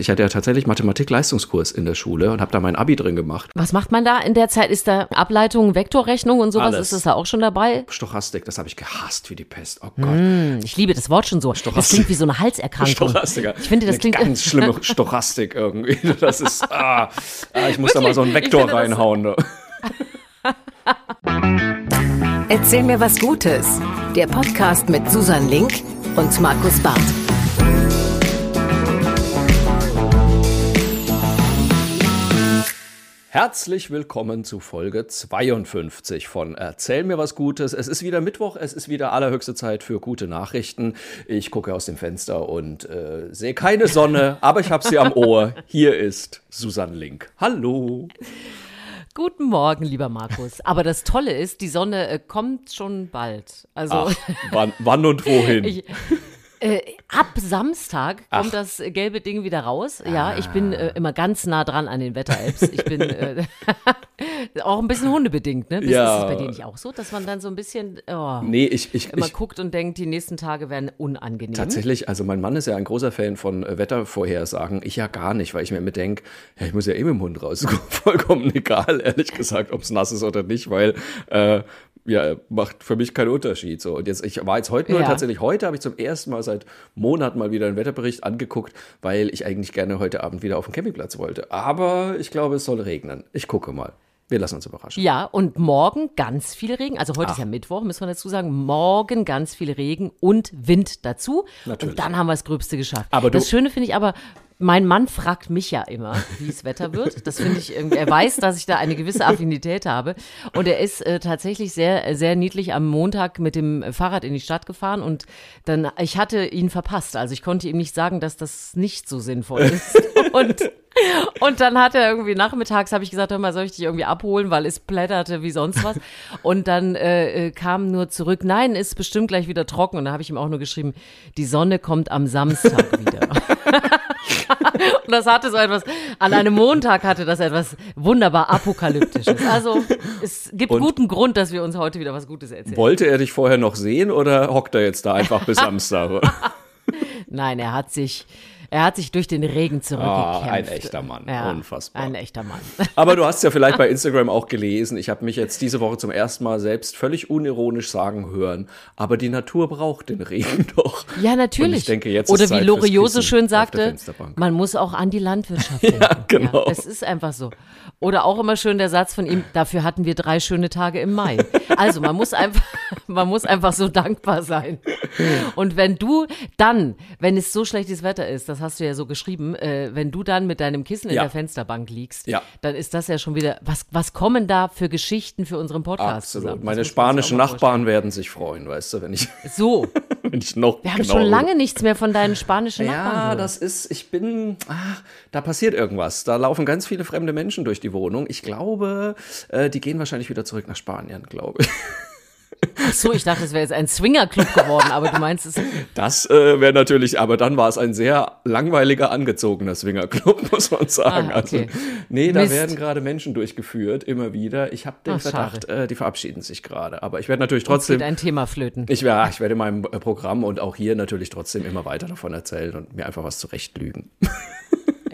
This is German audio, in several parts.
Ich hatte ja tatsächlich Mathematik-Leistungskurs in der Schule und habe da mein Abi drin gemacht. Was macht man da in der Zeit? Ist da Ableitung, Vektorrechnung und sowas? Alles. Ist das da auch schon dabei? Stochastik, das habe ich gehasst wie die Pest. Oh Gott. Hm, ich liebe das Wort schon so. Das Stochastik. klingt wie so eine Halserkrankung. Stochastiker. Ich finde, das Eine klingt ganz schlimme Stochastik irgendwie. Das ist, ah, ah, ich muss da mal so einen Wirklich? Vektor das- reinhauen. Ne? Erzähl mir was Gutes. Der Podcast mit Susan Link und Markus Barth. Herzlich willkommen zu Folge 52 von Erzähl mir was Gutes. Es ist wieder Mittwoch, es ist wieder allerhöchste Zeit für gute Nachrichten. Ich gucke aus dem Fenster und äh, sehe keine Sonne, aber ich habe sie am Ohr. Hier ist Susan Link. Hallo. Guten Morgen, lieber Markus. Aber das Tolle ist, die Sonne äh, kommt schon bald. Also Ach, wann, wann und wohin? ich, äh, ab Samstag kommt Ach. das gelbe Ding wieder raus. Ja, ich bin äh, immer ganz nah dran an den Wetter-Apps. Ich bin äh, auch ein bisschen hundebedingt, ne? Ist Ja. das bei dir nicht auch so, dass man dann so ein bisschen oh, nee, ich, ich, immer ich guckt und denkt, die nächsten Tage werden unangenehm? Tatsächlich, also mein Mann ist ja ein großer Fan von äh, Wettervorhersagen. Ich ja gar nicht, weil ich mir immer denke, ja, ich muss ja eh mit dem Hund raus. Ist Vollkommen egal, ehrlich gesagt, ob es nass ist oder nicht, weil äh, ja, macht für mich keinen Unterschied. So. Und jetzt, ich war jetzt heute nur Ja. tatsächlich, heute habe ich zum ersten Mal seit Monaten mal wieder einen Wetterbericht angeguckt, weil ich eigentlich gerne heute Abend wieder auf den Campingplatz wollte. Aber ich glaube, es soll regnen. Ich gucke mal. Wir lassen uns überraschen. Ja, und morgen ganz viel Regen. Also heute Ach. ist ja Mittwoch, müssen wir dazu sagen. Morgen ganz viel Regen und Wind dazu. Natürlich. Und dann haben wir das Gröbste geschafft. Aber das Schöne finde ich aber, mein Mann fragt mich ja immer, wie es Wetter wird. Das finde ich irgendwie, er weiß, dass ich da eine gewisse Affinität habe. Und er ist äh, tatsächlich sehr, sehr niedlich am Montag mit dem Fahrrad in die Stadt gefahren und dann, ich hatte ihn verpasst. Also ich konnte ihm nicht sagen, dass das nicht so sinnvoll ist. Und und dann hat er irgendwie nachmittags, habe ich gesagt, hör mal, soll ich dich irgendwie abholen, weil es plätterte wie sonst was. Und dann äh, äh, kam nur zurück, nein, ist bestimmt gleich wieder trocken. Und da habe ich ihm auch nur geschrieben, die Sonne kommt am Samstag wieder. Und das hatte so etwas, an einem Montag hatte das etwas wunderbar apokalyptisches. Also es gibt Und- guten Grund, dass wir uns heute wieder was Gutes erzählen. Wollte er dich vorher noch sehen oder hockt er jetzt da einfach bis Samstag? Nein, er hat sich, er hat sich durch den Regen zurückgekämpft. Ah, ein echter Mann. Ja, Unfassbar. Ein echter Mann. Aber du hast ja vielleicht bei Instagram auch gelesen, ich habe mich jetzt diese Woche zum ersten Mal selbst völlig unironisch sagen hören, aber die Natur braucht den Regen doch. Ja, natürlich. Und ich denke, jetzt Oder ist wie Zeit Loriot so Kissen schön sagte, man muss auch an die Landwirtschaft denken. genau. Ja, es ist einfach so. Oder auch immer schön der Satz von ihm, dafür hatten wir drei schöne Tage im Mai. Also man muss einfach, man muss einfach so dankbar sein. Und wenn du dann, wenn es so schlechtes Wetter ist, das hast du ja so geschrieben, äh, wenn du dann mit deinem Kissen in Ja. der Fensterbank liegst, Ja. dann ist das ja schon wieder, was, was kommen da für Geschichten für unseren Podcast Absolut. zusammen? Meine spanischen Nachbarn werden sich freuen, weißt du, wenn ich, vorstellen. So, wenn ich noch wir haben genau schon lange nichts mehr von deinen spanischen Nachbarn Ja, das ist, ich bin, ach, da passiert irgendwas. Da laufen ganz viele fremde Menschen durch die Wohnung. Ich glaube, äh, die gehen wahrscheinlich wieder zurück nach Spanien, glaube ich. Ach so, ich dachte, es wäre jetzt ein Swingerclub geworden, aber du meinst es. Das äh, wäre natürlich, aber dann war es ein sehr langweiliger, angezogener Swingerclub, muss man sagen. Ah, okay. Also, nee, da Mist. werden gerade Menschen durchgeführt, immer wieder. Ich habe den Ach, Verdacht, äh, die verabschieden sich gerade. Aber ich werde natürlich Trotzdem. ein Thema flöten. ich, wär, ich werde in meinem äh, Programm und auch hier natürlich trotzdem immer weiter davon erzählen und mir einfach was zurechtlügen.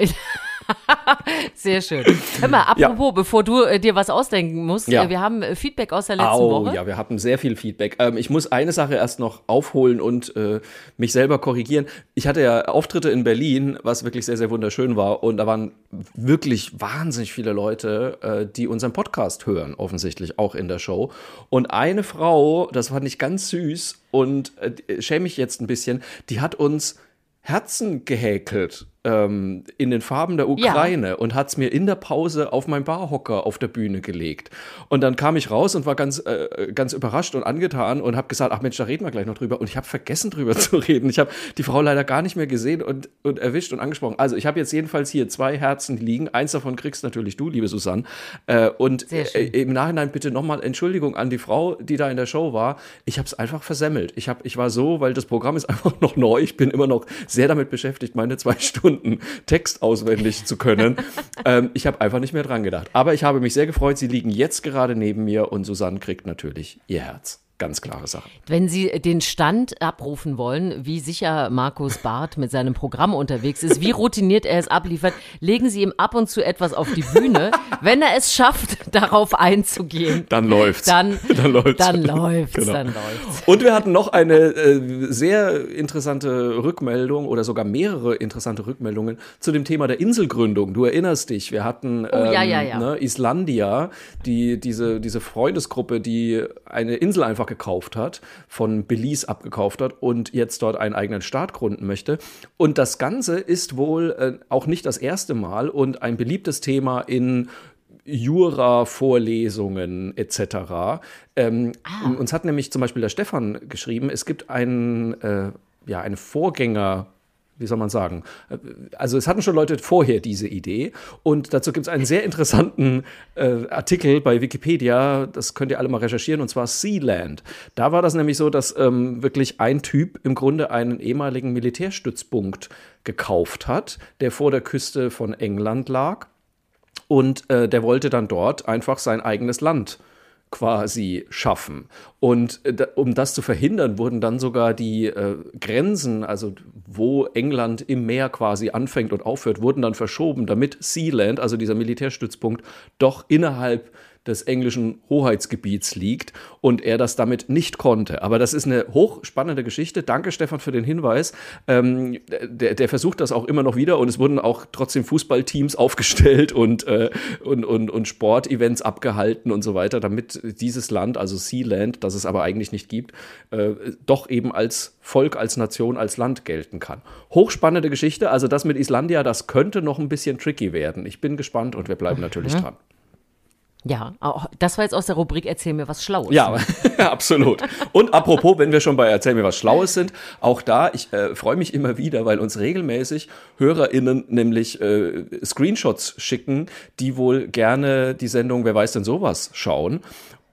Sehr schön. Hör mal, apropos, bevor du äh, dir was ausdenken musst, Ja. äh, wir haben äh, Feedback aus der letzten Au, Woche. ja, wir hatten sehr viel Feedback. Ähm, ich muss eine Sache erst noch aufholen und äh, mich selber korrigieren. Ich hatte ja Auftritte in Berlin, was wirklich sehr, sehr wunderschön war. Und da waren wirklich wahnsinnig viele Leute, äh, die unseren Podcast hören, offensichtlich auch in der Show. Und eine Frau, das fand ich ganz süß und äh, schäme mich jetzt ein bisschen, die hat uns Herzen gehäkelt ähm, in den Farben der Ukraine und hat es mir in der Pause auf meinen Barhocker auf der Bühne gelegt. Und dann kam ich raus und war ganz, äh, ganz überrascht und angetan und habe gesagt, ach Mensch, da reden wir gleich noch drüber. Und ich habe vergessen drüber zu reden. Ich habe die Frau leider gar nicht mehr gesehen und, und erwischt und angesprochen. Also ich habe jetzt jedenfalls hier zwei Herzen liegen. Eins davon kriegst natürlich du, liebe Susanne. Äh, und äh, im Nachhinein bitte nochmal Entschuldigung an die Frau, die da in der Show war. Ich habe es einfach versemmelt. Ich, hab, ich war so, weil das Programm ist einfach noch neu. Ich bin immer noch sehr damit beschäftigt, meine zwei Stunden Text auswendig zu können. ähm, ich habe einfach nicht mehr dran gedacht. Aber ich habe mich sehr gefreut. Sie liegen jetzt gerade neben mir und Susanne kriegt natürlich ihr Herz. Ganz klare Sache. Wenn Sie den Stand abrufen wollen, wie sicher Markus Barth mit seinem Programm unterwegs ist, wie routiniert er es abliefert, legen Sie ihm ab und zu etwas auf die Bühne. Wenn er es schafft, darauf einzugehen, Dann läuft's. dann, Dann läuft's. Dann läuft's, Genau. dann läuft's. Und wir hatten noch eine äh, sehr interessante Rückmeldung oder sogar mehrere interessante Rückmeldungen zu dem Thema der Inselgründung. Du erinnerst dich, wir hatten Oh, ja, ja, ja. Ne, Islandia, die, diese, diese Freundesgruppe, die eine Insel einfach gekauft hat, von Belize abgekauft hat und jetzt dort einen eigenen Staat gründen möchte. Und das Ganze ist wohl äh, auch nicht das erste Mal und ein beliebtes Thema in Jura-Vorlesungen etc. Ähm, Uns hat nämlich zum Beispiel der Stefan geschrieben, es gibt einen, äh, ja, eine Vorgänger. Wie soll man sagen? Äh, Also es hatten schon Leute vorher diese Idee und dazu gibt es einen sehr interessanten äh, Artikel bei Wikipedia, das könnt ihr alle mal recherchieren, und zwar Sealand. Da war das nämlich so, dass ähm, wirklich ein Typ im Grunde einen ehemaligen Militärstützpunkt gekauft hat, der vor der Küste von England lag und äh, der wollte dann dort einfach sein eigenes Land quasi schaffen. Und äh, um das zu verhindern, wurden dann sogar die äh, Grenzen, also wo England im Meer quasi anfängt und aufhört, wurden dann verschoben, damit Sealand, also dieser Militärstützpunkt, doch innerhalb des englischen Hoheitsgebiets liegt und er das damit nicht konnte. Aber das ist eine hochspannende Geschichte. Danke, Stefan, für den Hinweis. Ähm, der, der versucht das auch immer noch wieder und es wurden auch trotzdem Fußballteams aufgestellt und, äh, und, und, und Sportevents abgehalten und so weiter, damit dieses Land, also Sealand, das es aber eigentlich nicht gibt, äh, doch eben als Volk, als Nation, als Land gelten kann. Hochspannende Geschichte. Also das mit Islandia, das könnte noch ein bisschen tricky werden. Ich bin gespannt und wir bleiben natürlich dran. Ja, das war jetzt aus der Rubrik Erzähl mir was Schlaues. Ja, absolut. Und apropos, wenn wir schon bei Erzähl mir was Schlaues sind, auch da, ich äh, freue mich immer wieder, weil uns regelmäßig HörerInnen nämlich äh, Screenshots schicken, die wohl gerne die Sendung Wer weiß denn sowas schauen.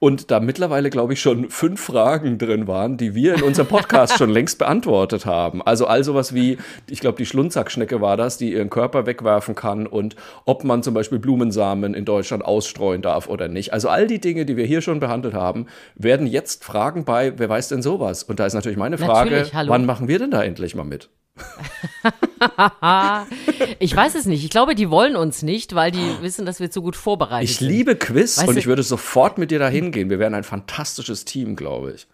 Und da mittlerweile, glaube ich, schon fünf Fragen drin waren, die wir in unserem Podcast schon längst beantwortet haben. Also all sowas wie, ich glaube, die Schlundsackschnecke war das, die ihren Körper wegwerfen kann und ob man zum Beispiel Blumensamen in Deutschland ausstreuen darf oder nicht. Also all die Dinge, die wir hier schon behandelt haben, werden jetzt Fragen bei, wer weiß denn sowas? Und da ist natürlich meine Frage, Natürlich, wann machen wir denn da endlich mal mit? Ich weiß es nicht. Ich glaube, die wollen uns nicht, weil die wissen, dass wir zu gut vorbereitet Ich sind. liebe Quiz Weißt und ich würde sofort mit dir da hingehen. Wir wären ein fantastisches Team, glaube ich.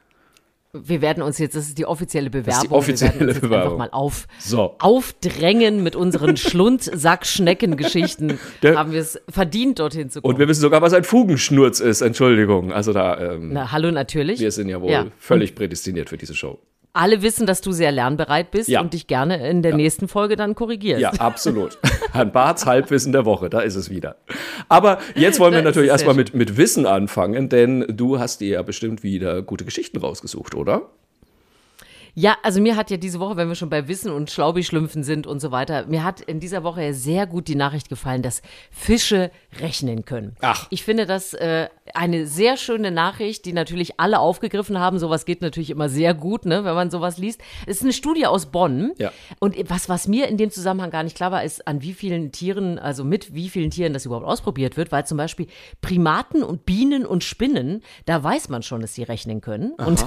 Wir werden uns jetzt, das ist die offizielle Bewerbung. die offizielle wir werden uns Bewerbung. einfach mal auf, So. aufdrängen mit unseren Schlundsack-Schneckengeschichten. Haben wir es verdient, dorthin zu kommen. Und wir wissen sogar, was ein Fugenschnurz ist. Entschuldigung. Also da, ähm, Na, hallo, natürlich. wir sind ja wohl Ja. völlig prädestiniert für diese Show. Alle wissen, dass du sehr lernbereit bist Ja. und dich gerne in der nächsten Folge dann korrigierst. Ja, absolut. Herrn Barths Halbwissen der Woche, da ist es wieder. Aber jetzt wollen wir Da ist natürlich erstmal mit, mit Wissen anfangen, denn du hast dir ja bestimmt wieder gute Geschichten rausgesucht, oder? Ja, also mir hat ja diese Woche, wenn wir schon bei Wissen und Schlaubi-Schlümpfen sind und so weiter, mir hat in dieser Woche ja sehr gut die Nachricht gefallen, dass Fische rechnen können. Ach. Ich finde das äh, eine sehr schöne Nachricht, die natürlich alle aufgegriffen haben. Sowas geht natürlich immer sehr gut, ne, wenn man sowas liest. Es ist eine Studie aus Bonn. Ja. Und was, was mir in dem Zusammenhang gar nicht klar war, ist, an wie vielen Tieren, also mit wie vielen Tieren das überhaupt ausprobiert wird, weil zum Beispiel Primaten und Bienen und Spinnen, da weiß man schon, dass sie rechnen können. Und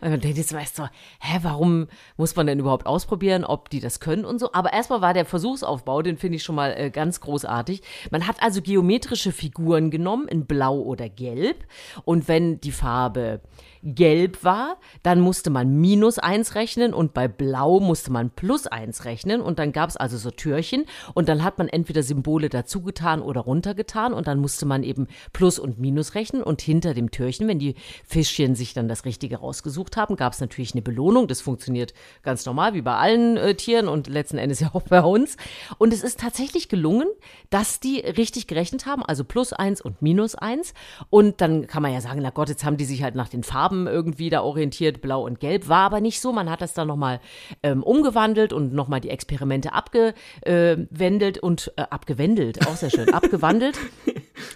weil man denkt jetzt meist so, hä, warum muss man denn überhaupt ausprobieren, ob die das können und so. Aber erstmal war der Versuchsaufbau, den finde ich schon mal äh, ganz großartig. Man hat also geometrische Figuren genommen in Blau oder Gelb. Und wenn die Farbe gelb war, dann musste man minus eins rechnen und bei blau musste man plus eins rechnen und dann gab es also so Türchen und dann hat man entweder Symbole dazugetan oder runtergetan und dann musste man eben plus und minus rechnen und hinter dem Türchen, wenn die Fischchen sich dann das Richtige rausgesucht haben, gab es natürlich eine Belohnung. Das funktioniert ganz normal wie bei allen äh, Tieren und letzten Endes ja auch bei uns. Und es ist tatsächlich gelungen, dass die richtig gerechnet haben, also plus eins und minus eins. Und dann kann man ja sagen, na Gott, jetzt haben die sich halt nach den Farben irgendwie da orientiert, blau und gelb. War aber nicht so. Man hat das dann nochmal ähm, umgewandelt und nochmal die Experimente abgewendelt und äh, abgewendelt, auch sehr schön, abgewandelt,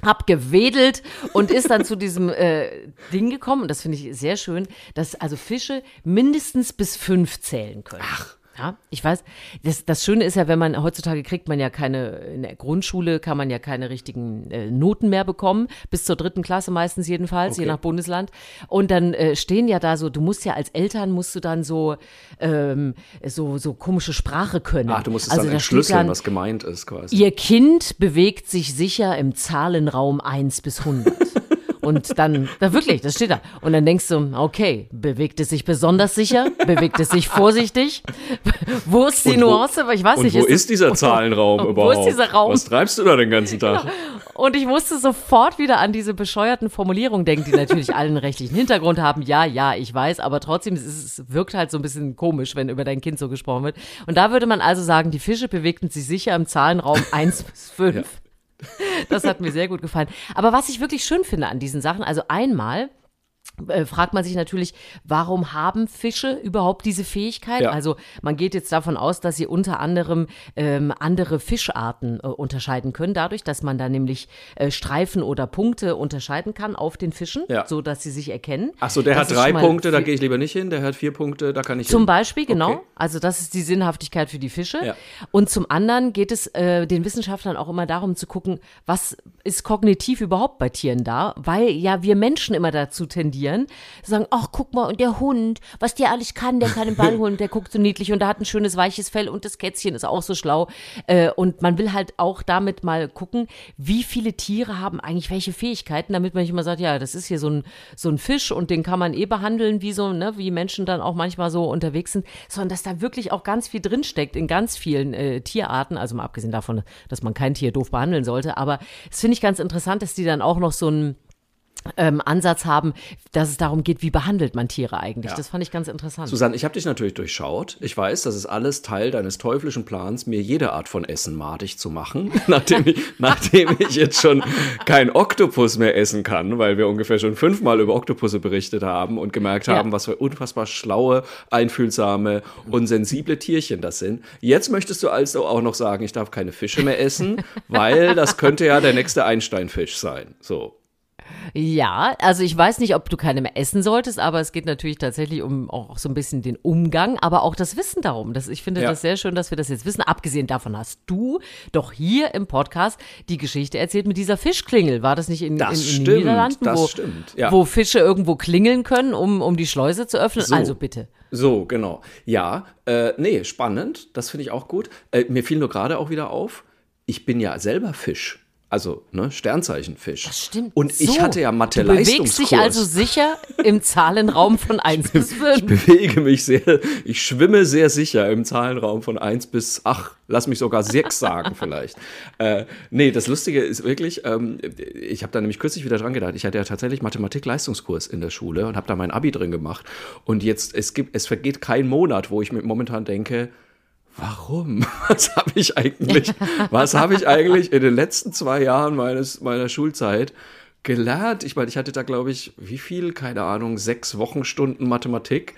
abgewedelt und ist dann zu diesem äh, Ding gekommen. Und das finde ich sehr schön, dass also Fische mindestens bis fünf zählen können. Ach. Ja, ich weiß, das, das Schöne ist ja, wenn man, heutzutage kriegt man ja keine, in der Grundschule kann man ja keine richtigen äh, Noten mehr bekommen, bis zur dritten Klasse meistens jedenfalls, je Okay. nach Bundesland. Und dann äh, stehen ja da so, du musst ja als Eltern, musst du dann so, ähm, so, so komische Sprache können. Ach, du musst es also dann entschlüsseln, dann, was gemeint ist quasi. Ihr Kind bewegt sich sicher im Zahlenraum 1 bis 100. Und dann, da wirklich, das steht da. Und dann denkst du, okay, bewegt es sich besonders sicher? Bewegt es sich vorsichtig? Wo ist die Und wo- Nuance? Aber ich weiß Und nicht. wo es ist dieser Zahlenraum Wo überhaupt? ist dieser Raum? Was treibst du da den ganzen Tag? Und ich musste sofort wieder an diese bescheuerten Formulierungen denken, die natürlich allen rechtlichen Hintergrund haben. Ja, ja, ich weiß, aber trotzdem es, ist, es wirkt halt so ein bisschen komisch, wenn über dein Kind so gesprochen wird. Und da würde man also sagen, die Fische bewegten sich sicher im Zahlenraum 1 bis 5. Das hat mir sehr gut gefallen. Aber was ich wirklich schön finde an diesen Sachen, also einmal fragt man sich natürlich, warum haben Fische überhaupt diese Fähigkeit? Ja. Also man geht jetzt davon aus, dass sie unter anderem ähm, andere Fischarten äh, unterscheiden können, dadurch, dass man da nämlich äh, Streifen oder Punkte unterscheiden kann auf den Fischen, Ja. so dass sie sich erkennen. Ach so, der Das hat drei Punkte, da gehe ich lieber nicht hin. Der hat vier Punkte, da kann ich Zum hin. Beispiel, genau. Okay. Also das ist die Sinnhaftigkeit für die Fische. Ja. Und zum anderen geht es äh, den Wissenschaftlern auch immer darum zu gucken, was ist kognitiv überhaupt bei Tieren da, weil ja wir Menschen immer dazu tendieren, zu sagen, ach guck mal, und der Hund, was der alles kann, der kann den Ball holen, der guckt so niedlich und der hat ein schönes weiches Fell und das Kätzchen ist auch so schlau. Äh, und man will halt auch damit mal gucken, wie viele Tiere haben eigentlich welche Fähigkeiten, damit man nicht immer sagt, ja, das ist hier so ein, so ein Fisch und den kann man eh behandeln, wie so, ne, wie Menschen dann auch manchmal so unterwegs sind, sondern dass da wirklich auch ganz viel drinsteckt in ganz vielen äh, Tierarten, also mal abgesehen davon, dass man kein Tier doof behandeln sollte, aber es finde ich ganz interessant, dass die dann auch noch so einen ähm, Ansatz haben, dass es darum geht, wie behandelt man Tiere eigentlich. Ja. Das fand ich ganz interessant. Susanne, ich habe dich natürlich durchschaut. Ich weiß, das ist alles Teil deines teuflischen Plans, mir jede Art von Essen madig zu machen, nachdem ich, nachdem ich jetzt schon kein Oktopus mehr essen kann, weil wir ungefähr schon fünfmal über Oktopusse berichtet haben und gemerkt Ja. haben, was für unfassbar schlaue, einfühlsame und sensible Tierchen das sind. Jetzt möchtest du also auch noch sagen, ich darf keine Fische mehr essen, weil das könnte ja der nächste Einsteinfisch sein. So. Ja, also ich weiß nicht, ob du keine mehr essen solltest, aber es geht natürlich tatsächlich um auch so ein bisschen den Umgang, aber auch das Wissen darum. Das, ich finde Ja. das sehr schön, dass wir das jetzt wissen. Abgesehen davon hast du doch hier im Podcast die Geschichte erzählt mit dieser Fischklingel. War das nicht in, Das in, in stimmt, den Niederlanden, das wo, stimmt, ja. wo Fische irgendwo klingeln können, um, um die Schleuse zu öffnen? So. Also bitte. So, genau. Ja, äh, nee, spannend. Das finde ich auch gut. Äh, mir fiel nur gerade auch wieder auf, ich bin ja selber Fisch. Also, ne, Sternzeichenfisch. Das stimmt. Und ich so. hatte ja Du Mathe-Leistungskurs. bewegst dich also sicher im Zahlenraum von 1 bis ich 5. bewege mich sehr, ich schwimme sehr sicher im Zahlenraum von 1 bis, ach, lass mich sogar 6 sagen vielleicht. Äh, nee, das Lustige ist wirklich, ähm, ich habe da nämlich kürzlich wieder dran gedacht, ich hatte ja tatsächlich Mathematik-Leistungskurs in der Schule und habe da mein Abi drin gemacht. Und jetzt, es gibt, es vergeht kein Monat, wo ich mir momentan denke, Warum? Was habe ich eigentlich, was habe ich eigentlich in den letzten zwei Jahren meines, meiner Schulzeit gelernt? Ich meine, ich hatte da, glaube ich, wie viel? Keine Ahnung, sechs Wochenstunden Mathematik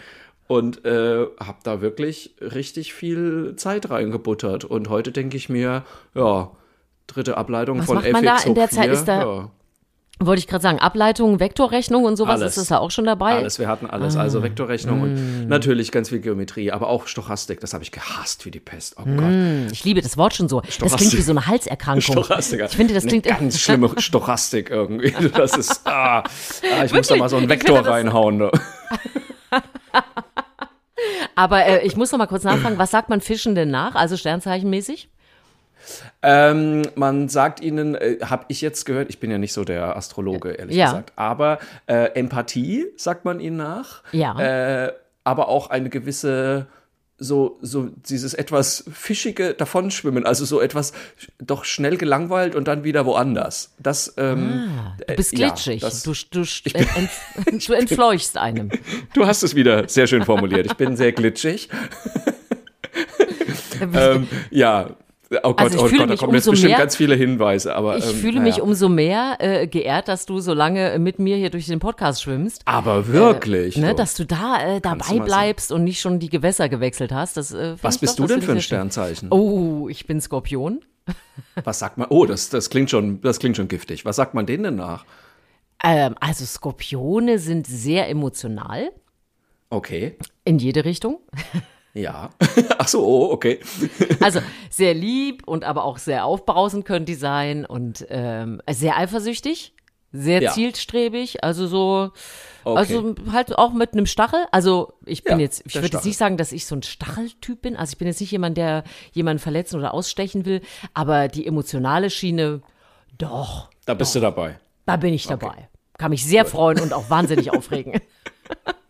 und äh, habe da wirklich richtig viel Zeit reingebuttert. Und heute denke ich mir, ja, dritte Ableitung Was von macht fx man da? hoch In der Zeit 4, ist da ja. Wollte ich gerade sagen, Ableitung, Vektorrechnung und sowas, Alles. ist das da auch schon dabei? Alles, wir hatten alles. Ah. Also Vektorrechnung Mm. und natürlich ganz viel Geometrie, aber auch Stochastik. Das habe ich gehasst wie die Pest. Oh Gott. Ich liebe das Wort schon so. Das klingt wie so eine Halserkrankung. Stochastik. Ich finde, das Eine klingt ganz schlimme Stochastik irgendwie. Das ist, ah, ah ich muss da Wirklich? mal so einen Vektor finde reinhauen. Ne? Aber äh, ich muss noch mal kurz nachfragen, was sagt man Fischen denn nach? Also Sternzeichenmäßig? Ähm, man sagt ihnen, äh, habe ich jetzt gehört, ich bin ja nicht so der Astrologe, ehrlich Ja. gesagt, aber äh, Empathie sagt man ihnen nach. Ja. Äh, aber auch eine gewisse so, so dieses etwas fischige Davonschwimmen, also so etwas doch schnell gelangweilt und dann wieder woanders. Das, ähm, Du bist äh, ja, glitschig. das- du, du, ent, du entfleuchst einem. Du hast es wieder sehr schön formuliert. Ich bin sehr glitschig. ähm, ja. Oh Gott, Also oh Gott, da kommen jetzt bestimmt mehr- ganz viele Hinweise. Aber, Ich ähm, fühle naja. mich umso mehr äh, geehrt, dass du so lange mit mir hier durch den Podcast schwimmst. Aber wirklich. Ne, so. dass du da äh, dabei bleibst und nicht schon die Gewässer gewechselt hast. Das, äh, Was bist doch, du denn für ein. Sternzeichen? Oh, ich bin Skorpion. Was sagt man? Oh, das, das, klingt schon, das klingt schon giftig. Was sagt man denen denn nach? Ähm, also Skorpione sind sehr emotional Okay. in jede Richtung. Ja. Ach so, oh, okay. Also sehr lieb und aber auch sehr aufbrausend können die sein und ähm, sehr eifersüchtig, sehr Ja. zielstrebig, also so, Okay. also halt auch mit einem Stachel. Also ich bin Ja, jetzt, ich würde jetzt nicht sagen, dass ich so ein Stacheltyp bin. Also ich bin jetzt nicht jemand, der jemanden verletzen oder ausstechen will, aber die emotionale Schiene, doch, Da bist du dabei. da bin ich dabei. Kann mich sehr freuen und auch wahnsinnig aufregen.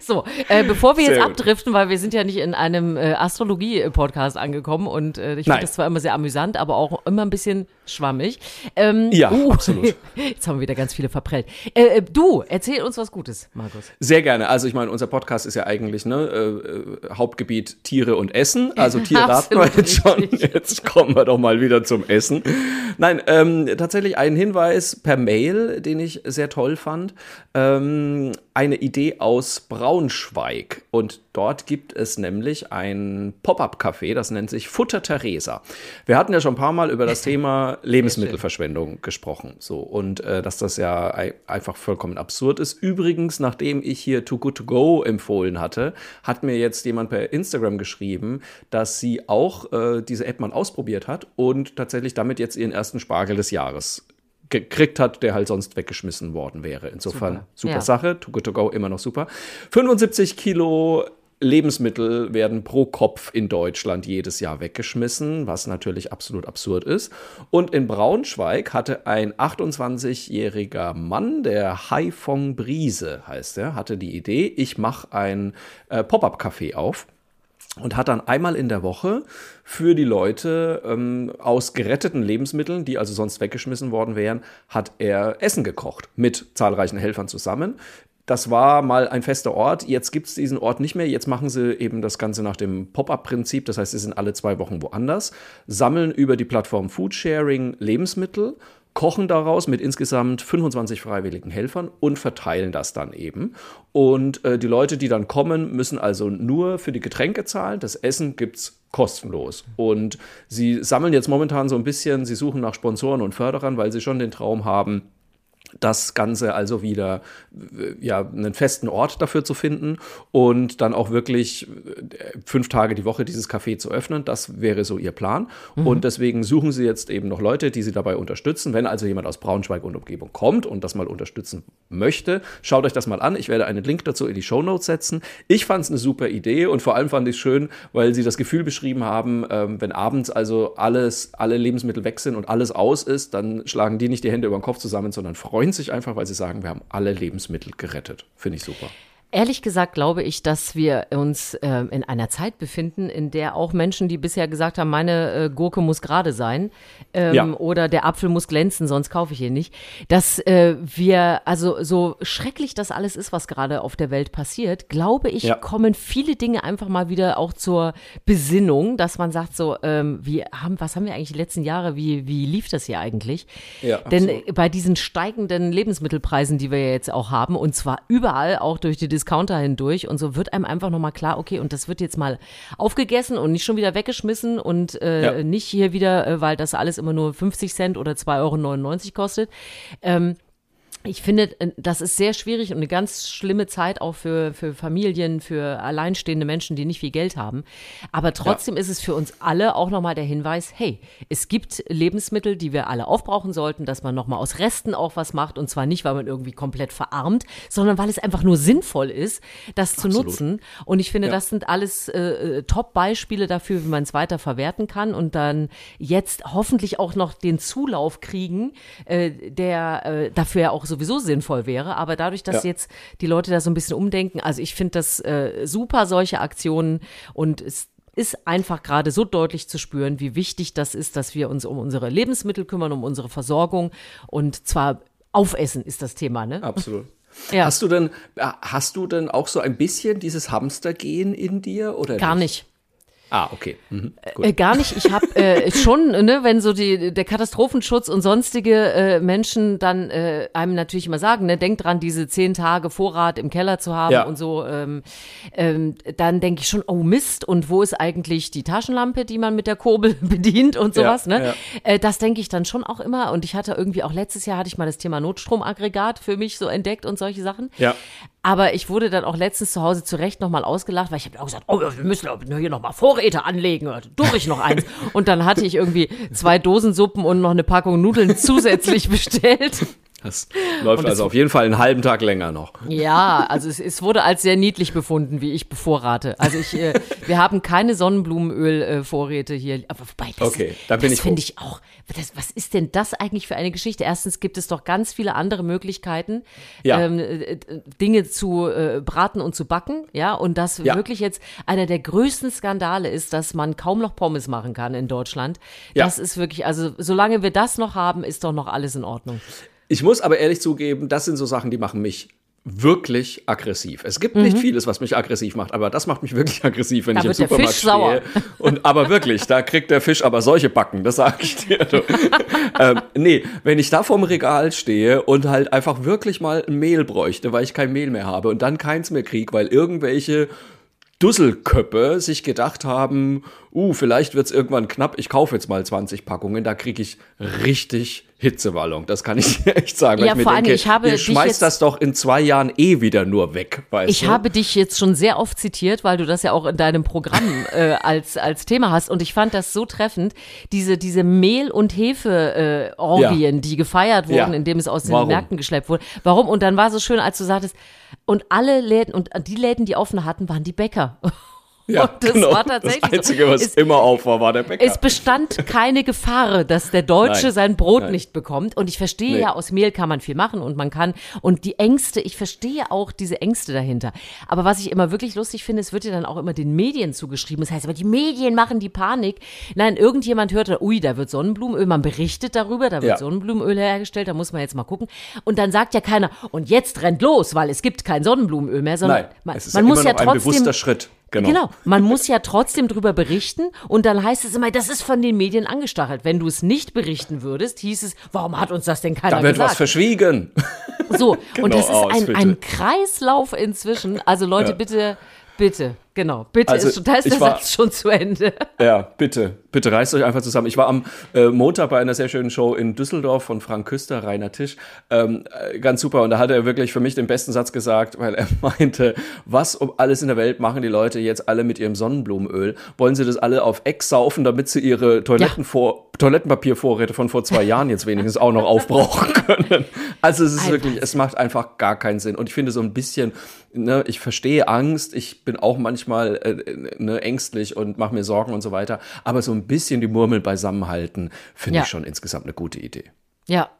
So, äh, bevor wir jetzt abdriften, weil wir sind ja nicht in einem äh, Astrologie-Podcast angekommen und äh, ich finde das zwar immer sehr amüsant, aber auch immer ein bisschen schwammig. Ähm, Ja, absolut. Jetzt haben wir wieder ganz viele verprellt. Äh, äh, du, erzähl uns was Gutes, Markus. Sehr gerne. Also ich meine, unser Podcast ist ja eigentlich ne, äh, äh, Hauptgebiet Tiere und Essen. Also Tiere raten wir jetzt schon. Jetzt kommen wir doch mal wieder zum Essen. Nein, ähm, tatsächlich ein Hinweis per Mail, den ich sehr toll fand. Ähm, eine Idee aus Braunschweig. Und dort gibt es nämlich ein Pop-up-Café, das nennt sich Futter Theresa. Wir hatten ja schon ein paar Mal über das Thema Lebensmittelverschwendung gesprochen. So, und äh, dass das ja ei- einfach vollkommen absurd ist. Übrigens, nachdem ich hier Too Good To Go empfohlen hatte, hat mir jetzt jemand per Instagram geschrieben, dass sie auch äh, diese App mal ausprobiert hat und tatsächlich damit jetzt ihren ersten Spargel des Jahres gekriegt hat, der halt sonst weggeschmissen worden wäre. Insofern Super. super, Ja. Sache. Too Good To Go immer noch super. 75 Kilo Lebensmittel werden pro Kopf in Deutschland jedes Jahr weggeschmissen, was natürlich absolut absurd ist. Und in Braunschweig hatte ein 28-jähriger Mann, der Haifong Brise heißt er, hatte die Idee, ich mache ein äh, Pop-up-Café auf und hat dann einmal in der Woche für die Leute ähm, aus geretteten Lebensmitteln, die also sonst weggeschmissen worden wären, hat er Essen gekocht mit zahlreichen Helfern zusammen. Das war mal ein fester Ort. Jetzt gibt es diesen Ort nicht mehr. Jetzt machen sie eben das Ganze nach dem Pop-up-Prinzip. Das heißt, sie sind alle zwei Wochen woanders, sammeln über die Plattform Foodsharing Lebensmittel, kochen daraus mit insgesamt 25 freiwilligen Helfern und verteilen das dann eben. Und äh, die Leute, die dann kommen, müssen also nur für die Getränke zahlen. Das Essen gibt's kostenlos. Und sie sammeln jetzt momentan so ein bisschen, sie suchen nach Sponsoren und Förderern, weil sie schon den Traum haben, das Ganze also wieder ja, einen festen Ort dafür zu finden und dann auch wirklich äh, fünf Tage die Woche dieses Café zu öffnen. Das wäre so ihr Plan. Und deswegen suchen sie jetzt eben noch Leute, die sie dabei unterstützen. Wenn also jemand aus Braunschweig und Umgebung kommt und das mal unterstützen möchte, schaut euch das mal an. Ich werde einen Link dazu in die Show Notes setzen. Ich fand es eine super Idee und vor allem fand ich es schön, weil sie das Gefühl beschrieben haben, ähm, wenn abends also alles, alle Lebensmittel weg sind und alles aus ist, dann schlagen die nicht die Hände über den Kopf zusammen, sondern freuen sich einfach, weil sie sagen, wir haben alle Lebensmittel gerettet. Finde ich super. Ehrlich gesagt glaube ich, dass wir uns ähm, in einer Zeit befinden, in der auch Menschen, die bisher gesagt haben, meine äh, Gurke muss gerade sein ähm, Ja. oder der Apfel muss glänzen, sonst kaufe ich ihn nicht, dass äh, wir, also so schrecklich das alles ist, was gerade auf der Welt passiert, glaube ich, Ja. kommen viele Dinge einfach mal wieder auch zur Besinnung, dass man sagt so, ähm, wie haben, was haben wir eigentlich die letzten Jahre, wie, wie lief das hier eigentlich? Ja, Denn absolut. bei diesen steigenden Lebensmittelpreisen, die wir jetzt auch haben, und zwar überall, auch durch die Discounter hindurch, und so wird einem einfach nochmal klar, okay, und das wird jetzt mal aufgegessen und nicht schon wieder weggeschmissen und äh, Ja. nicht hier wieder, äh, weil das alles immer nur 50 Cent oder 2,99 Euro kostet. Ähm, ich finde, äh, das ist sehr schwierig und eine ganz schlimme Zeit auch für, für Familien, für alleinstehende Menschen, die nicht viel Geld haben. Aber trotzdem ist es für uns alle auch nochmal der Hinweis, hey, es gibt Lebensmittel, die wir alle aufbrauchen sollten, dass man nochmal aus Resten auch was macht. Und zwar nicht, weil man irgendwie komplett verarmt, sondern weil es einfach nur sinnvoll ist, das zu Absolut. nutzen. Und ich finde, Ja. das sind alles äh, äh, Top-Beispiele dafür, wie man es weiter verwerten kann und dann jetzt hoffentlich auch noch den Zulauf kriegen, äh, der äh, dafür ja auch sowieso sinnvoll wäre. Aber dadurch, dass Ja. jetzt die Leute da so ein bisschen umdenken, also ich finde das äh, super, solche Aktionen und es ist einfach gerade so deutlich zu spüren, wie wichtig das ist, dass wir uns um unsere Lebensmittel kümmern, um unsere Versorgung und zwar Aufessen ist das Thema, ne? Absolut. Ja. Hast du denn, äh, hast du denn auch so ein bisschen dieses Hamstergehen in dir oder Gar nicht. Ah, okay. Mhm. Äh, gar nicht. Ich habe äh, schon, ne, wenn so die der Katastrophenschutz und sonstige äh, Menschen dann äh, einem natürlich immer sagen, ne, denk dran, diese zehn Tage Vorrat im Keller zu haben Ja. und so, ähm, ähm, dann denke ich schon, oh Mist, und wo ist eigentlich die Taschenlampe, die man mit der Kurbel bedient und sowas, Ja, ne? ja. Äh, das denke ich dann schon auch immer. Und ich hatte irgendwie auch letztes Jahr hatte ich mal das Thema Notstromaggregat für mich so entdeckt und solche Sachen. Ja. Aber ich wurde dann auch letztens zu Hause zu Recht nochmal ausgelacht, weil ich habe auch gesagt, oh, wir müssen hier nochmal Vorräte anlegen. Durch ich noch eins. Und dann hatte ich irgendwie zwei Dosensuppen und noch eine Packung Nudeln zusätzlich bestellt. Das läuft also auf jeden Fall einen halben Tag länger noch. Ja, also es, es wurde als sehr niedlich befunden, wie ich bevorrate. Also ich, äh, wir haben keine Sonnenblumenölvorräte äh, hier. Aber wobei, das, okay, da bin das finde ich auch. Das, was ist denn das eigentlich für eine Geschichte? Erstens gibt es doch ganz viele andere Möglichkeiten, ja. ähm, äh, Dinge zu äh, braten und zu backen. Ja, und das Ja. wirklich jetzt einer der größten Skandale ist, dass man kaum noch Pommes machen kann in Deutschland. Ja. Das ist wirklich, also solange wir das noch haben, ist doch noch alles in Ordnung. Ich muss aber ehrlich zugeben, das sind so Sachen, die machen mich wirklich aggressiv. Es gibt nicht vieles, was mich aggressiv macht, aber das macht mich wirklich aggressiv, wenn Da ich im Supermarkt Fisch sauer. stehe. Und aber wirklich, da kriegt der Fisch aber solche Backen, das sage ich dir. Ähm, nee, wenn ich da vorm Regal stehe und halt einfach wirklich mal ein Mehl bräuchte, weil ich kein Mehl mehr habe und dann keins mehr krieg, weil irgendwelche Dusselköppe sich gedacht haben, uh, vielleicht wird's irgendwann knapp, ich kaufe jetzt mal 20 Packungen, da kriege ich richtig Hitzewallung. Das kann ich dir echt sagen. weil Ja, ich vor allem, denke, ich habe ihr schmeißt das doch in zwei Jahren eh wieder nur weg, weißt Ich du? habe dich jetzt schon sehr oft zitiert, weil du das ja auch in deinem Programm äh, als, als Thema hast. Und ich fand das so treffend, diese, diese Mehl- und Hefe-Orgien, äh, Orgien, die gefeiert wurden, Ja. indem es aus den Warum? Märkten geschleppt wurde. Warum? Und dann war so schön, als du sagtest, und alle Läden, und die Läden, die offen hatten, waren die Bäcker. Ja, und das genau. war tatsächlich das. Einzige, was Es- immer auf war, war der Bäcker. Es bestand keine Gefahr, dass der Deutsche Nein. sein Brot Nein. nicht bekommt. Und ich verstehe Nee. ja, aus Mehl kann man viel machen und man kann, und die Ängste, ich verstehe auch diese Ängste dahinter. Aber was ich immer wirklich lustig finde, es wird ja dann auch immer den Medien zugeschrieben. Das heißt, aber die Medien machen die Panik. Nein, irgendjemand hört, ui, da wird Sonnenblumenöl, man berichtet darüber, da wird Ja. Sonnenblumenöl hergestellt, da muss man jetzt mal gucken. Und dann sagt ja keiner, und jetzt rennt los, weil es gibt kein Sonnenblumenöl mehr, sondern Nein, man, es ist man ja muss immer ja noch ein trotzdem. bewusster Schritt. Genau. Genau, man muss ja trotzdem drüber berichten und dann heißt es immer, das ist von den Medien angestachelt. Wenn du es nicht berichten würdest, hieß es, warum hat uns das denn keiner Da wird was gesagt? verschwiegen. so, und Genau, das ist ein, ein Kreislauf inzwischen. Also Leute, Ja. bitte, bitte, genau, bitte, Also, ist da ist der war- Satz schon zu Ende. Ja, bitte, bitte reißt euch einfach zusammen. Ich war am äh, Montag bei einer sehr schönen Show in Düsseldorf von Frank Küster, Rainer Tisch. Ähm, äh, ganz super. Und da hat er wirklich für mich den besten Satz gesagt, weil er meinte, was um alles in der Welt machen die Leute jetzt alle mit ihrem Sonnenblumenöl? Wollen sie das alle auf Ex saufen, damit sie ihre Toilettenvor Toilettenpapiervorräte von vor zwei Jahren jetzt wenigstens auch noch aufbrauchen können? Also es ist Ein wirklich, es macht einfach gar keinen Sinn. Und ich finde so ein bisschen, ne, ich verstehe Angst, ich bin auch manchmal äh, ne, ängstlich und mache mir Sorgen und so weiter. Aber so ein bisschen die Murmel beisammenhalten, finde Ja. ich schon insgesamt eine gute Idee. Ja.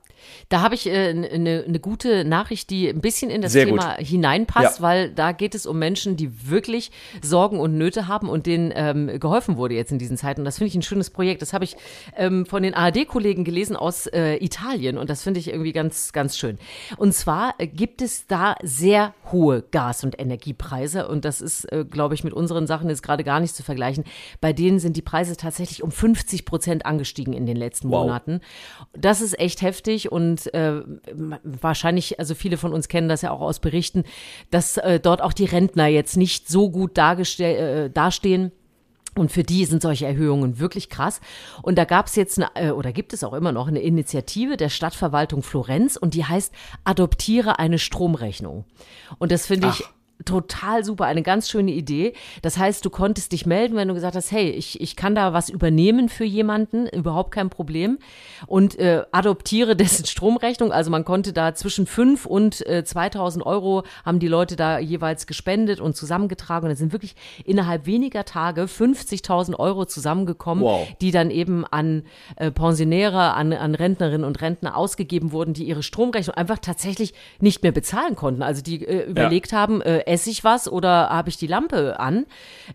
Da habe ich eine äh, ne, ne gute Nachricht, die ein bisschen in das Sehr Thema hineinpasst, Ja. weil da geht es um Menschen, die wirklich Sorgen und Nöte haben und denen ähm, geholfen wurde jetzt in diesen Zeiten. Und das finde ich ein schönes Projekt. Das habe ich ähm, von den ARD-Kollegen gelesen aus äh, Italien und das finde ich irgendwie ganz, ganz schön. Und zwar äh, gibt es da sehr hohe Gas- und Energiepreise und das ist, äh, glaube ich, mit unseren Sachen jetzt gerade gar nicht zu vergleichen. Bei denen sind die Preise tatsächlich um 50 Prozent angestiegen in den letzten Wow. Monaten. Das ist echt heftig und äh, wahrscheinlich, also viele von uns kennen das ja auch aus Berichten, dass äh, dort auch die Rentner jetzt nicht so gut dargeste- äh, dastehen. Und für die sind solche Erhöhungen wirklich krass. Und da gab es jetzt eine, äh, oder gibt es auch immer noch eine Initiative der Stadtverwaltung Florenz und die heißt Adoptiere eine Stromrechnung. Und das finde ich. Total super, eine ganz schöne Idee. Das heißt, du konntest dich melden, wenn du gesagt hast, hey, ich, ich kann da was übernehmen für jemanden, überhaupt kein Problem. Und äh, adoptiere dessen Stromrechnung. Also man konnte da zwischen 5 und äh, 2000 Euro haben die Leute da jeweils gespendet und zusammengetragen. Und es sind wirklich innerhalb weniger Tage 50.000 Euro zusammengekommen, Wow. die dann eben an äh, Pensionäre, an, an Rentnerinnen und Rentner ausgegeben wurden, die ihre Stromrechnung einfach tatsächlich nicht mehr bezahlen konnten. Also die äh, überlegt haben, äh, esse ich was oder habe ich die Lampe an?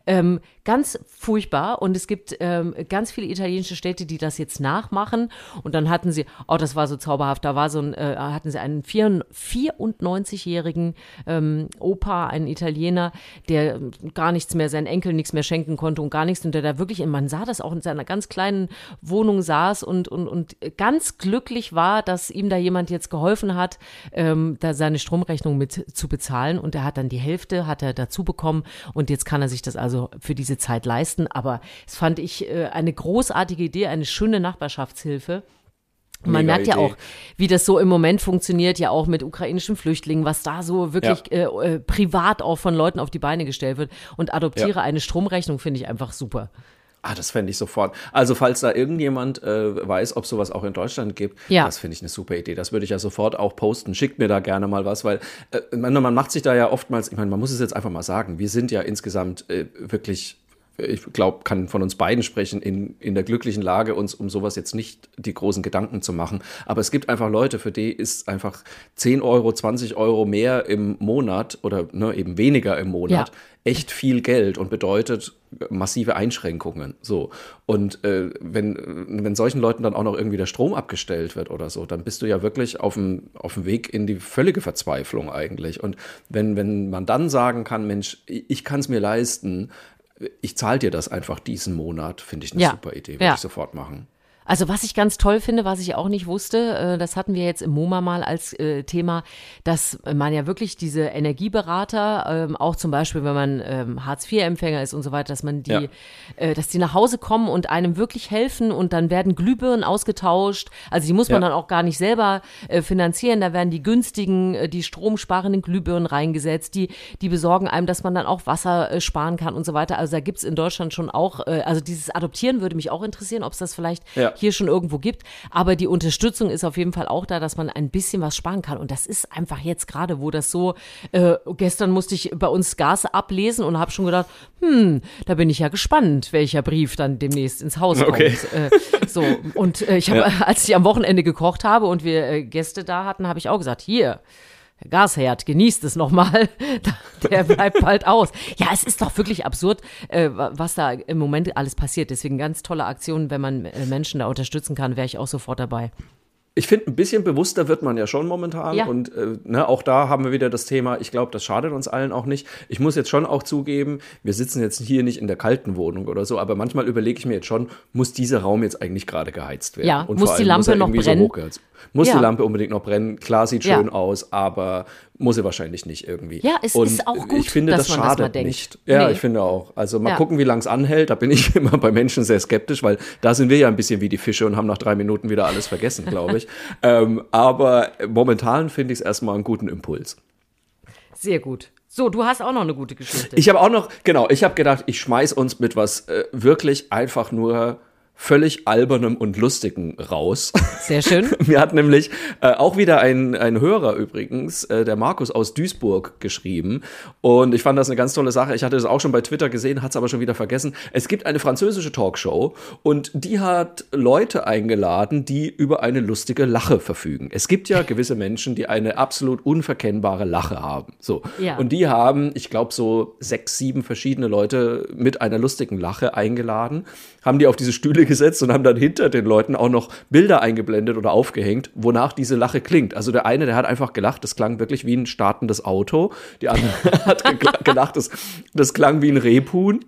Ähm, ganz furchtbar. Und es gibt ähm, ganz viele italienische Städte, die das jetzt nachmachen. Und dann hatten sie, oh, das war so zauberhaft, da war so ein, äh, hatten sie einen 4 94-jährigen ähm, Opa, einen Italiener, der gar nichts mehr, seinen Enkel nichts mehr schenken konnte und gar nichts. Und der da wirklich, man sah das auch in seiner ganz kleinen Wohnung saß und, und, und ganz glücklich war, dass ihm da jemand jetzt geholfen hat, ähm, da seine Stromrechnung mit zu bezahlen. Und er hat dann die Hälfte, hat er dazu bekommen. Und jetzt kann er sich das also für diese Zeit leisten. Aber es fand ich äh, eine großartige Idee, eine schöne Nachbarschaftshilfe. Man Mega merkt ja Idee. auch, wie das so im Moment funktioniert, ja auch mit ukrainischen Flüchtlingen, was da so wirklich äh, äh, privat auch von Leuten auf die Beine gestellt wird. Und adoptiere Ja. eine Stromrechnung finde ich einfach super. Ah, das fände ich sofort. Also, falls da irgendjemand äh, weiß, ob sowas auch in Deutschland gibt, Ja. das finde ich eine super Idee. Das würde ich ja sofort auch posten. Schickt mir da gerne mal was, weil äh, man, man macht sich da ja oftmals, ich meine, man muss es jetzt einfach mal sagen, wir sind ja insgesamt äh, wirklich, ich glaube, kann von uns beiden sprechen, in, in der glücklichen Lage, uns um sowas jetzt nicht die großen Gedanken zu machen. Aber es gibt einfach Leute, für die ist einfach 10 Euro, 20 Euro mehr im Monat oder ne, eben weniger im Monat Ja. echt viel Geld und bedeutet massive Einschränkungen. So. Und äh, wenn, wenn solchen Leuten dann auch noch irgendwie der Strom abgestellt wird oder so, dann bist du ja wirklich auf dem, auf dem Weg in die völlige Verzweiflung eigentlich. Und wenn, wenn man dann sagen kann, Mensch, ich kann es mir leisten, ich zahle dir das einfach diesen Monat, finde ich eine Ja. super Idee, würde Ja. ich sofort machen. Also was ich ganz toll finde, was ich auch nicht wusste, äh, das hatten wir jetzt im MoMA mal als äh, Thema, dass man ja wirklich diese Energieberater, ähm, auch zum Beispiel, wenn man ähm, Hartz-IV-Empfänger ist und so weiter, dass man die, Ja. äh, dass die nach Hause kommen und einem wirklich helfen und dann werden Glühbirnen ausgetauscht. Also die muss man Ja. dann auch gar nicht selber finanzieren. Da werden die günstigen, die stromsparenden Glühbirnen reingesetzt. Die, die besorgen einem, dass man dann auch Wasser sparen kann und so weiter. Also da gibt's in Deutschland schon auch, also dieses Adoptieren würde mich auch interessieren, ob es das vielleicht Ja. Hier schon irgendwo gibt. Aber die Unterstützung ist auf jeden Fall auch da, dass man ein bisschen was sparen kann. Und das ist einfach jetzt gerade, wo das so, äh, gestern musste ich bei uns Gas ablesen und habe schon gedacht, hm, da bin ich ja gespannt, welcher Brief dann demnächst ins Haus Okay. kommt. Äh, so, und äh, ich habe, als ich am Wochenende gekocht habe und wir äh, Gäste da hatten, habe ich auch gesagt, hier, Gasherd, genießt es nochmal. Der bleibt bald aus. Ja, es ist doch wirklich absurd, äh, wa- was da im Moment alles passiert. Deswegen ganz tolle Aktionen, wenn man äh, Menschen da unterstützen kann, wäre ich auch sofort dabei. Ich finde, ein bisschen bewusster wird man ja schon momentan. Ja. Und äh, ne, auch da haben wir wieder das Thema, ich glaube, das schadet uns allen auch nicht. Ich muss jetzt schon auch zugeben, wir sitzen jetzt hier nicht in der kalten Wohnung oder so, aber manchmal überlege ich mir jetzt schon, muss dieser Raum jetzt eigentlich gerade geheizt werden? Ja, Und muss vor die Lampe er noch brennen? hochgeheizt. muss Ja. die Lampe unbedingt noch brennen? Klar, sieht schön aus, aber muss sie wahrscheinlich nicht irgendwie. Ja, es Und ist auch gut, Ich finde, dass das man das mal denkt. nicht. Ja, Nee. ich finde auch. Also mal Ja. gucken, wie lang es anhält. Da bin ich immer bei Menschen sehr skeptisch, weil da sind wir ja ein bisschen wie die Fische und haben nach drei Minuten wieder alles vergessen, glaube ich. ähm, aber momentan finde ich es erstmal einen guten Impuls. Sehr gut. So, du hast auch noch eine gute Geschichte. Ich habe auch noch, genau, ich habe gedacht, ich schmeiß uns mit was äh, wirklich einfach nur völlig albernem und lustigem raus. Sehr schön. Mir hat nämlich äh, auch wieder ein, ein Hörer übrigens, äh, der Markus aus Duisburg, geschrieben. Und ich fand das eine ganz tolle Sache. Ich hatte das auch schon bei Twitter gesehen, hat es aber schon wieder vergessen. Es gibt eine französische Talkshow und die hat Leute eingeladen, die über eine lustige Lache verfügen. Es gibt ja gewisse Menschen, die eine absolut unverkennbare Lache haben. So. Ja. Und die haben, ich glaube, so sechs, sieben verschiedene Leute mit einer lustigen Lache eingeladen, haben die auf diese Stühle gesetzt und haben dann hinter den Leuten auch noch Bilder eingeblendet oder aufgehängt, wonach diese Lache klingt. Also der eine, der hat einfach gelacht, das klang wirklich wie ein startendes Auto. Die andere hat gelacht, das, das klang wie ein Rebhuhn.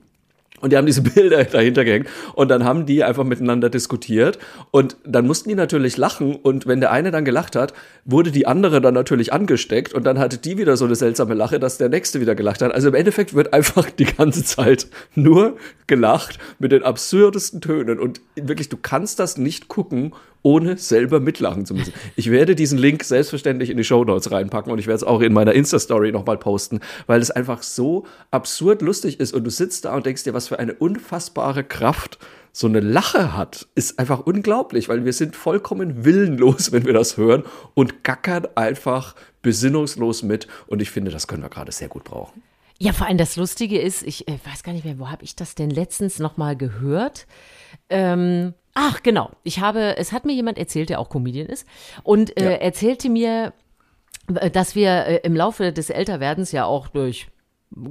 Und die haben diese Bilder dahinter gehängt. Und dann haben die einfach miteinander diskutiert. Und dann mussten die natürlich lachen. Und wenn der eine dann gelacht hat, wurde die andere dann natürlich angesteckt. Und dann hatte die wieder so eine seltsame Lache, dass der nächste wieder gelacht hat. Also im Endeffekt wird einfach die ganze Zeit nur gelacht mit den absurdesten Tönen. Und wirklich, du kannst das nicht gucken, ohne selber mitlachen zu müssen. Ich werde diesen Link selbstverständlich in die Show Notes reinpacken und ich werde es auch in meiner Insta-Story nochmal posten, weil es einfach so absurd lustig ist und du sitzt da und denkst dir, was für eine unfassbare Kraft so eine Lache hat, ist einfach unglaublich, weil wir sind vollkommen willenlos, wenn wir das hören und gackern einfach besinnungslos mit und ich finde, das können wir gerade sehr gut brauchen. Ja, vor allem das Lustige ist, ich äh, weiß gar nicht mehr, wo habe ich das denn letztens nochmal gehört? Ähm, ach, genau. Ich habe, es hat mir jemand erzählt, der auch Comedian ist, und äh, Ja. erzählte mir, äh, dass wir äh, im Laufe des Älterwerdens ja auch durch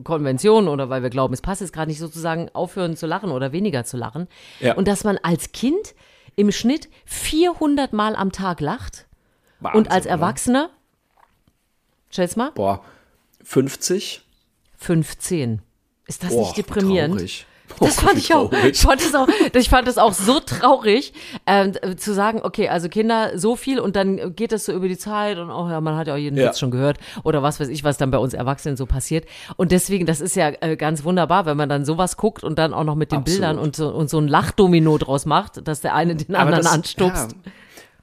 Konvention oder weil wir glauben, es passt jetzt gerade nicht sozusagen aufhören zu lachen oder weniger zu lachen. Ja. Und dass man als Kind im Schnitt 400 Mal am Tag lacht und Wahnsinn, als oder? Erwachsener, schätz mal, Boah, 50? 15. Ist das Boah, nicht deprimierend? traurig. Das fand ich auch. Ich fand es auch, ich fand es auch so traurig, ähm, äh, zu sagen, okay, also Kinder so viel und dann geht das so über die Zeit und auch, ja, man hat ja auch jeden Ja. Witz schon gehört oder was weiß ich, was dann bei uns Erwachsenen so passiert. Und deswegen, das ist ja äh, ganz wunderbar, wenn man dann sowas guckt und dann auch noch mit den Absolut. Bildern und so, und so ein Lachdomino draus macht, dass der eine den Aber anderen das- anstupst. ja.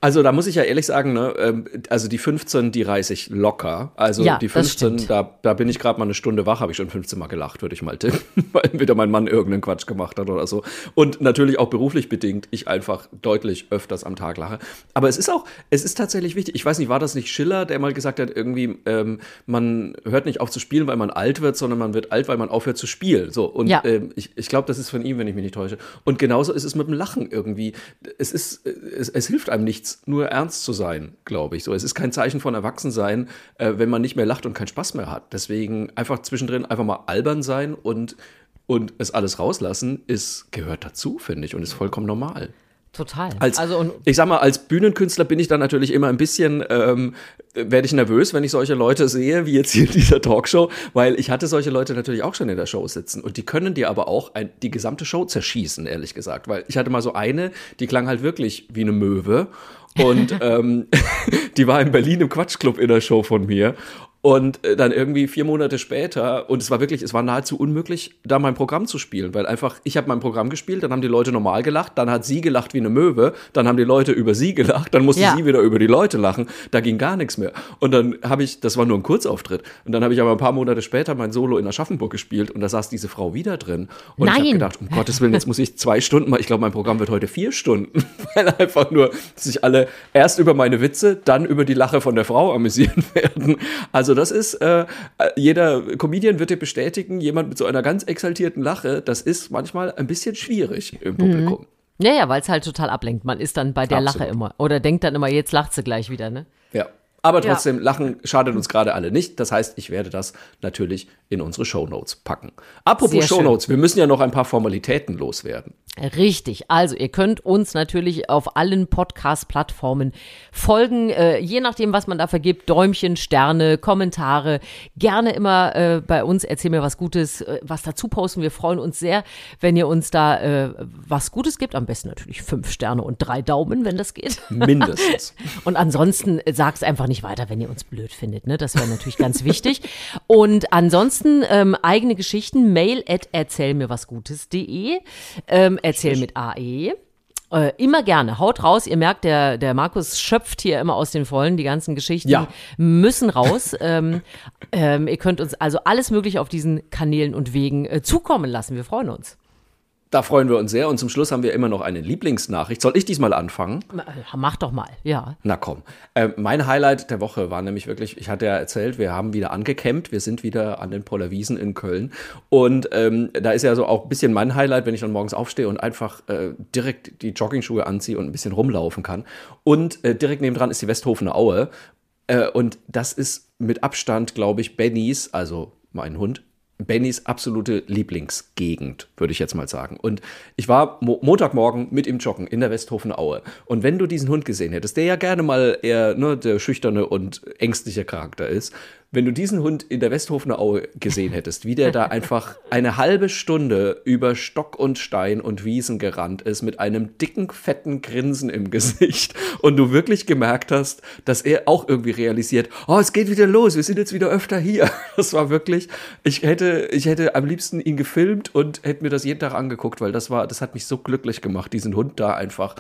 Also da muss ich ja ehrlich sagen, ne, ähm, also die 15, die reiße ich locker. Also Ja, die das 15, stimmt. da, da bin ich gerade mal eine Stunde wach, habe ich schon 15 Mal gelacht, würde ich mal tippen, weil wieder mein Mann irgendeinen Quatsch gemacht hat oder so. Und natürlich auch beruflich bedingt, ich einfach deutlich öfters am Tag lache. Aber es ist auch, es ist tatsächlich wichtig. Ich weiß nicht, war das nicht Schiller, der mal gesagt hat, irgendwie, ähm, man hört nicht auf zu spielen, weil man alt wird, sondern man wird alt, weil man aufhört zu spielen. So, und Ja. ähm, ich, ich glaube, das ist von ihm, wenn ich mich nicht täusche. Und genauso ist es mit dem Lachen irgendwie. Es ist, es, es hilft einem nichts, nur ernst zu sein, glaube ich. So, es ist kein Zeichen von Erwachsensein, äh, wenn man nicht mehr lacht und keinen Spaß mehr hat. Deswegen einfach zwischendrin einfach mal albern sein und und es alles rauslassen, ist, gehört dazu, finde ich, und ist vollkommen normal. Total. Als, also und ich sag mal, als Bühnenkünstler bin ich dann natürlich immer ein bisschen, ähm, werde ich nervös, wenn ich solche Leute sehe, wie jetzt hier in dieser Talkshow, weil ich hatte solche Leute natürlich auch schon in der Show sitzen und die können dir aber auch ein, die gesamte Show zerschießen, ehrlich gesagt, weil ich hatte mal so eine, die klang halt wirklich wie eine Möwe und ähm, die war in Berlin im Quatschclub in der Show von mir und äh, dann irgendwie vier Monate später, und es war wirklich, es war nahezu unmöglich, da mein Programm zu spielen, weil einfach, ich habe mein Programm gespielt, dann haben die Leute normal gelacht, dann hat sie gelacht wie eine Möwe, dann haben die Leute über sie gelacht, dann musste Ja. sie wieder über die Leute lachen, da ging gar nichts mehr. Und dann habe ich, das war nur ein Kurzauftritt, und dann habe ich aber ein paar Monate später mein Solo in Aschaffenburg gespielt und da saß diese Frau wieder drin. Und ich habe Nein. gedacht, um Gottes Willen, jetzt muss ich zwei Stunden mal, ich glaube, mein Programm wird heute vier Stunden, weil einfach nur sich alle erst über meine Witze, dann über die Lache von der Frau amüsieren werden. Also das ist, äh, jeder Comedian wird dir bestätigen, jemand mit so einer ganz exaltierten Lache, das ist manchmal ein bisschen schwierig im Publikum. ja, ja, weil es halt total ablenkt. Man ist dann bei der Absolut. Lache immer. Oder denkt dann immer, jetzt lacht sie gleich wieder, ne? Ja. Aber Ja. trotzdem, Lachen schadet uns gerade alle nicht. Das heißt, ich werde das natürlich in unsere Shownotes packen. Apropos Sehr schön. Shownotes, wir müssen ja noch ein paar Formalitäten loswerden. Richtig. Also ihr könnt uns natürlich auf allen Podcast-Plattformen folgen, äh, je nachdem, was man da vergibt. Däumchen, Sterne, Kommentare. Gerne immer äh, bei uns erzähl mir was Gutes, äh, was dazu posten. Wir freuen uns sehr, wenn ihr uns da äh, was Gutes gibt. Am besten natürlich fünf Sterne und drei Daumen, wenn das geht. Mindestens. Und ansonsten sagt einfach nicht weiter, wenn ihr uns blöd findet. Ne? Das wäre natürlich ganz wichtig. Und ansonsten ähm, eigene Geschichten, mail at erzählmirwasgutes.de. Ähm, erzähl mit AE. Äh, immer gerne, haut raus. Ihr merkt, der, der Markus schöpft hier immer aus den Vollen. Die ganzen Geschichten Ja. müssen raus. ähm, ähm, ihr könnt uns also alles Mögliche auf diesen Kanälen und Wegen äh, zukommen lassen. Wir freuen uns. Da freuen wir uns sehr. Und zum Schluss haben wir immer noch eine Lieblingsnachricht. Soll ich diesmal anfangen? Äh, Mach doch mal, ja. Na komm. Äh, mein Highlight der Woche war nämlich wirklich, ich hatte ja erzählt, wir haben wieder angecampt, wir sind wieder an den Pollerwiesen in Köln. Und ähm, da ist ja so auch ein bisschen mein Highlight, wenn ich dann morgens aufstehe und einfach äh, direkt die Joggingschuhe anziehe und ein bisschen rumlaufen kann. Und äh, direkt nebendran ist die Westhofener Aue. Äh, und das ist mit Abstand, glaube ich, Bennys, also mein Hund, Bennys absolute Lieblingsgegend, würde ich jetzt mal sagen. Und ich war Mo Montagmorgen mit ihm joggen in der Westhofener Aue. Und wenn du diesen Hund gesehen hättest, der ja gerne mal eher ne, der schüchterne und ängstliche Charakter ist, wenn du diesen Hund in der Westhofener Aue gesehen hättest, wie der da einfach eine halbe Stunde über Stock und Stein und Wiesen gerannt ist mit einem dicken, fetten Grinsen im Gesicht und du wirklich gemerkt hast, dass er auch irgendwie realisiert, oh, es geht wieder los, wir sind jetzt wieder öfter hier. Das war wirklich, ich hätte, ich hätte am liebsten ihn gefilmt und hätte mir das jeden Tag angeguckt, weil das war, das hat mich so glücklich gemacht, diesen Hund da einfach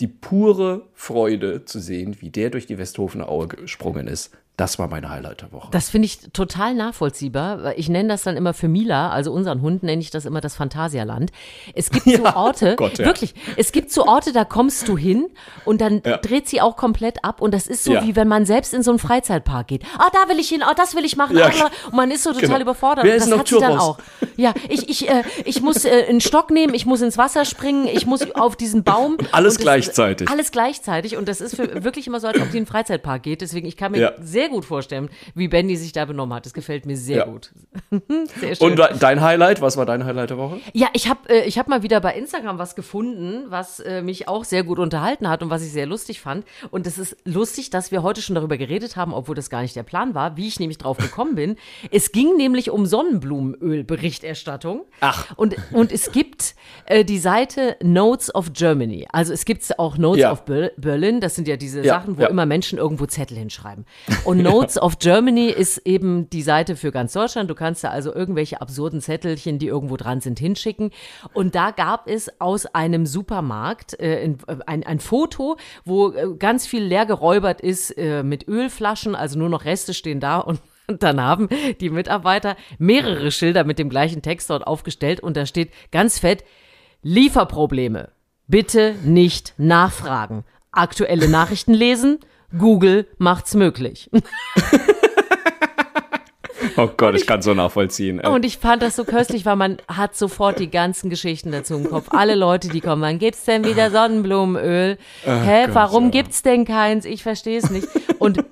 die pure Freude zu sehen, wie der durch die Westhofener Aue gesprungen ist. Das war mein Highlight der Woche. Das finde ich total nachvollziehbar. Ich nenne das dann immer für Mila, also unseren Hund nenne ich das immer das Phantasialand. Es gibt so Orte, Gott, ja. wirklich, es gibt so Orte, da kommst du hin und dann Ja. dreht sie auch komplett ab und das ist so Ja. wie wenn man selbst in so einen Freizeitpark geht. Ah, da will ich hin, ah, das will ich machen, Ja, ah, bla. und man ist so total genau. überfordert. Wer Und ist das noch hat sie dann Churros? auch. Ja, ich, ich, äh, ich muss äh, einen Stock nehmen, ich muss ins Wasser springen, ich muss auf diesen Baum. Und alles das- gleichzeitig. Alles gleichzeitig und das ist für, wirklich immer so, als ob die in einen Freizeitpark geht. Deswegen, ich kann mir Ja. Sehr gut vorstellen, wie Benny sich da benommen hat. Das gefällt mir sehr Ja. gut. sehr schön. Und de- dein Highlight, was war dein Highlight der Woche? ja, ich habe äh, ich hab mal wieder bei Instagram was gefunden, was äh, mich auch sehr gut unterhalten hat und was ich sehr lustig fand. Und es ist lustig, dass wir heute schon darüber geredet haben, obwohl das gar nicht der Plan war, wie ich nämlich drauf gekommen bin. Es ging nämlich um Sonnenblumenöl-Berichterstattung. Ach. Und, und es gibt äh, die Seite Notes of Germany. Also es gibt auch Notes Ja. of Ber Berlin. Das sind ja diese Ja, Sachen, wo ja. immer Menschen irgendwo Zettel hinschreiben. Und Und Notes of Germany ist eben die Seite für ganz Deutschland. Du kannst da also irgendwelche absurden Zettelchen, die irgendwo dran sind, hinschicken. Und da gab es aus einem Supermarkt äh, ein, ein Foto, wo äh, ganz viel leer geräubert ist äh, mit Ölflaschen, also nur noch Reste stehen da und und dann haben die Mitarbeiter mehrere Schilder mit dem gleichen Text dort aufgestellt und da steht ganz fett, Lieferprobleme. Bitte nicht nachfragen. Aktuelle Nachrichten lesen. Google macht's möglich. Oh Gott, ich kann so nachvollziehen. ey. Und ich fand das so köstlich, weil man hat sofort die ganzen Geschichten dazu im Kopf. Alle Leute, die kommen, wann gibt's denn wieder Sonnenblumenöl? Hä, Gott, warum ja. gibt's denn keins? Ich verstehe es nicht. Und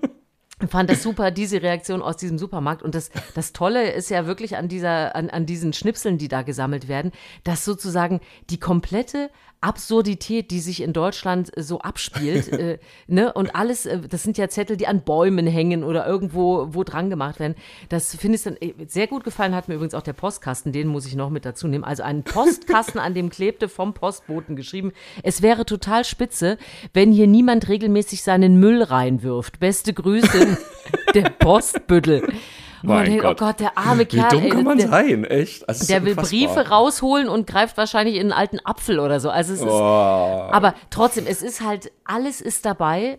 fand das super, diese Reaktion aus diesem Supermarkt. Und das, das Tolle ist ja wirklich an dieser, an, an diesen Schnipseln, die da gesammelt werden, dass sozusagen die komplette Absurdität, die sich in Deutschland so abspielt, äh, ne, und alles, äh, das sind ja Zettel, die an Bäumen hängen oder irgendwo wo dran gemacht werden. Das finde ich dann äh, sehr gut gefallen, hat mir übrigens auch der Postkasten, den muss ich noch mit dazu nehmen. Also einen Postkasten, an dem klebte vom Postboten geschrieben, es wäre total spitze, wenn hier niemand regelmäßig seinen Müll reinwirft. Beste Grüße, der Postbüttel. Man Mein denkt, Gott. oh Gott, der arme Wie Kerl. dumm ey, kann man der, sein, echt? Also, der will. Briefe rausholen und greift wahrscheinlich in einen alten Apfel oder so. Also es ist, Oh. aber trotzdem, es ist halt, alles ist dabei.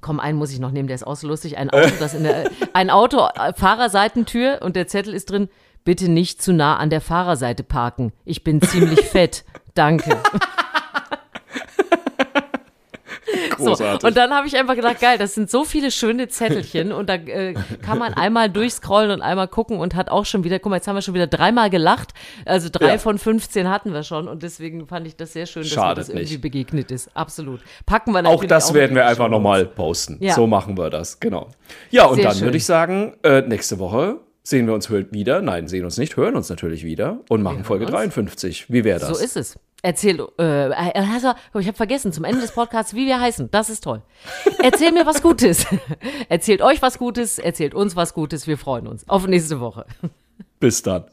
Komm, einen muss ich noch nehmen, der ist auch so lustig. Ein Auto, das in der, ein Auto, äh, Fahrerseitentür und der Zettel ist drin, bitte nicht zu nah an der Fahrerseite parken. Ich bin ziemlich fett. Danke. So, Großartig. und dann habe ich einfach gedacht, geil, das sind so viele schöne Zettelchen und da äh, kann man einmal durchscrollen und einmal gucken und hat auch schon wieder, guck mal, jetzt haben wir schon wieder dreimal gelacht. Also drei Ja. von 15 hatten wir schon und deswegen fand ich das sehr schön, dass mir Schadet das irgendwie nicht. begegnet ist. Absolut. Packen wir auch natürlich das werden wir einfach nochmal posten. Ja. So machen wir das, genau. Ja, und Sehr dann schön. würde ich sagen, äh, nächste Woche sehen wir uns wieder. Nein, sehen uns nicht, hören uns natürlich wieder und machen Folge uns. 53. Wie wäre das? So ist es. Erzähl, äh, also, ich habe vergessen, zum Ende des Podcasts, wie wir heißen. Das ist toll. Erzähl mir was Gutes. Erzählt euch was Gutes, erzählt uns was Gutes. Wir freuen uns. Auf nächste Woche. Bis dann.